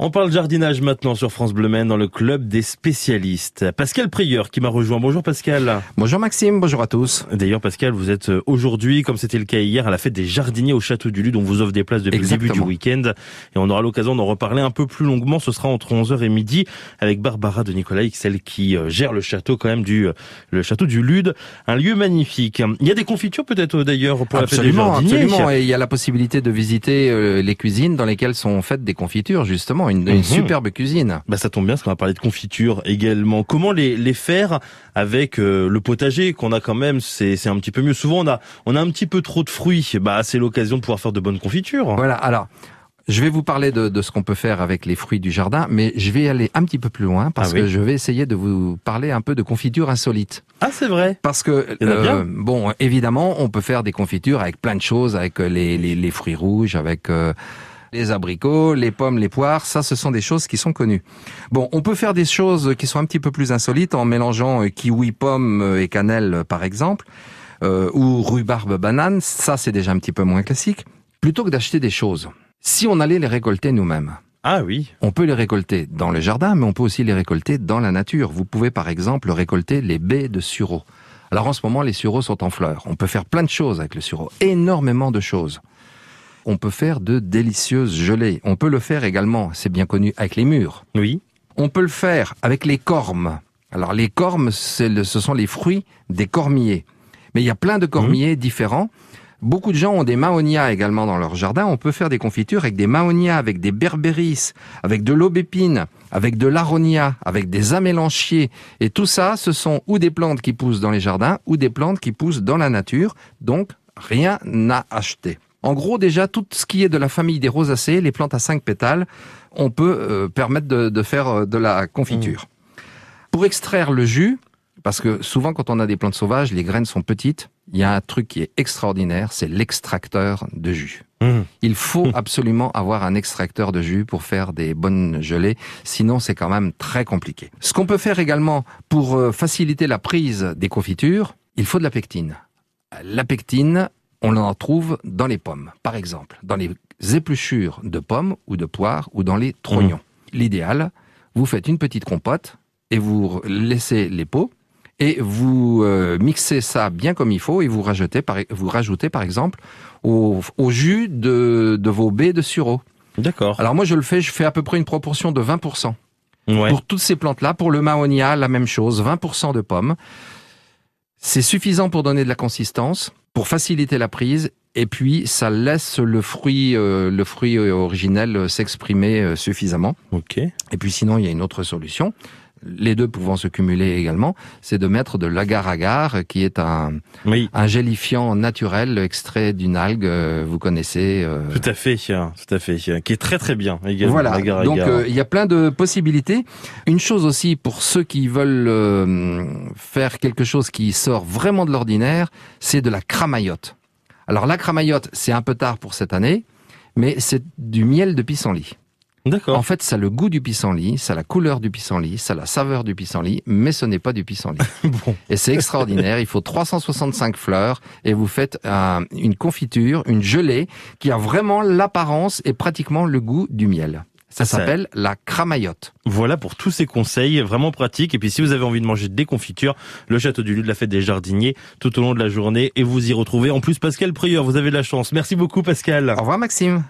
On parle jardinage maintenant sur France Bleu Maine dans le club des spécialistes. Pascal Prieur qui m'a rejoint. Bonjour Pascal. Bonjour Maxime, bonjour à tous. D'ailleurs Pascal, vous êtes euh, aujourd'hui, comme c'était le cas hier, à la fête des jardiniers au Château du Lude. On vous offre des places depuis le début du week-end et on aura l'occasion d'en reparler un peu plus longuement. Ce sera entre 11h et midi avec Barbara de Nicolas, celle qui euh, gère le château quand même du euh, le Château du Lude. Un lieu magnifique. Il y a des confitures peut-être d'ailleurs pour la fête des jardiniers. Absolument, et il y a la possibilité de visiter les cuisines dans lesquelles sont faites des confitures justement une, mhm. superbe cuisine. Bah ça tombe bien, parce qu'on va parler de confiture également. Comment les, les faire avec euh, le potager qu'on a quand même C'est un petit peu mieux. Souvent on a on a un petit peu trop de fruits. Bah c'est l'occasion de pouvoir faire de bonnes confitures. Voilà. Alors. Je vais vous parler de, de ce qu'on peut faire avec les fruits du jardin, mais je vais aller un petit peu plus loin parce ah que je vais essayer de vous parler un peu de confiture insolite. Ah, c'est vrai. Parce que euh, bon, évidemment, on peut faire des confitures avec plein de choses, avec les, les, les fruits rouges, avec euh, les abricots, les pommes, les poires, ça ce sont des choses qui sont connues. Bon, on peut faire des choses qui sont un petit peu plus insolites en mélangeant euh, kiwi, pomme euh, et cannelle par exemple, euh, ou rhubarbe, banane, ça c'est déjà un petit peu moins classique, plutôt que d'acheter des choses. Si on allait les récolter nous-mêmes, ah oui. On peut les récolter dans le jardin, mais on peut aussi les récolter dans la nature. Vous pouvez par exemple récolter les baies de sureau. Alors en ce moment, les sureaux sont en fleurs. On peut faire plein de choses avec le sureau, énormément de choses on peut faire de délicieuses gelées. On peut le faire également, c'est bien connu, avec les mûres. Oui. On peut le faire avec les cormes. Alors les cormes, ce sont les fruits des cormiers. Mais il y a plein de cormiers mmh. différents. Beaucoup de gens ont des maonias également dans leur jardin. On peut faire des confitures avec des maonias, avec des berbéris, avec de l'aubépine, avec de l'aronia, avec des amélanchiers. Et tout ça, ce sont ou des plantes qui poussent dans les jardins ou des plantes qui poussent dans la nature. Donc, rien à acheter. En gros, déjà, tout ce qui est de la famille des rosacées, les plantes à cinq pétales, on peut euh, permettre de, faire euh, de la confiture. Mmh. Pour extraire le jus, parce que souvent quand on a des plantes sauvages, les graines sont petites, il y a un truc qui est extraordinaire, c'est l'extracteur de jus. Mmh. Il faut absolument avoir un extracteur de jus pour faire des bonnes gelées, sinon c'est quand même très compliqué. Ce qu'on peut faire également pour euh, faciliter la prise des confitures, il faut de la pectine. La pectine, on en trouve dans les pommes, par exemple, dans les épluchures de pommes ou de poires ou dans les trognons. Mmh. L'idéal, vous faites une petite compote et vous laissez les peaux et vous euh, mixez ça bien comme il faut et vous rajoutez par, vous rajoutez par exemple au, jus de, vos baies de sureau. D'accord. Alors moi je le fais, je fais à peu près une proportion de 20%. Pour toutes ces plantes-là, pour le mahonia, la même chose, 20% de pommes. C'est suffisant pour donner de la consistance pour faciliter la prise et puis ça laisse le fruit, euh, le fruit originel euh, s'exprimer euh, suffisamment. Ok. Et puis sinon, il y a une autre solution. Les deux pouvant se cumuler également, c'est de mettre de l'agar-agar, qui est un, un gélifiant naturel extrait d'une algue, vous connaissez. Tout à fait, tout à fait, qui est très très bien également. Voilà. Donc il y a plein de possibilités. Une chose aussi pour ceux qui veulent faire quelque chose qui sort vraiment de l'ordinaire, c'est de la cramaillotte. Alors la cramaillotte, c'est un peu tard pour cette année, mais c'est du miel de pissenlit. D'accord. En fait, ça a le goût du pissenlit, ça a la couleur du pissenlit, ça a la saveur du pissenlit, mais ce n'est pas du pissenlit. bon. Et c'est extraordinaire. Il faut 365 fleurs et vous faites une confiture, une gelée qui a vraiment l'apparence et pratiquement le goût du miel. Ça s'appelle la cramaillotte. Voilà pour tous ces conseils vraiment pratiques. Et puis si vous avez envie de manger des confitures, le Château du Lude, la fête des jardiniers, tout au long de la journée. Et vous y retrouvez en plus Pascal Prieur. Vous avez de la chance. Merci beaucoup Pascal. Au revoir Maxime.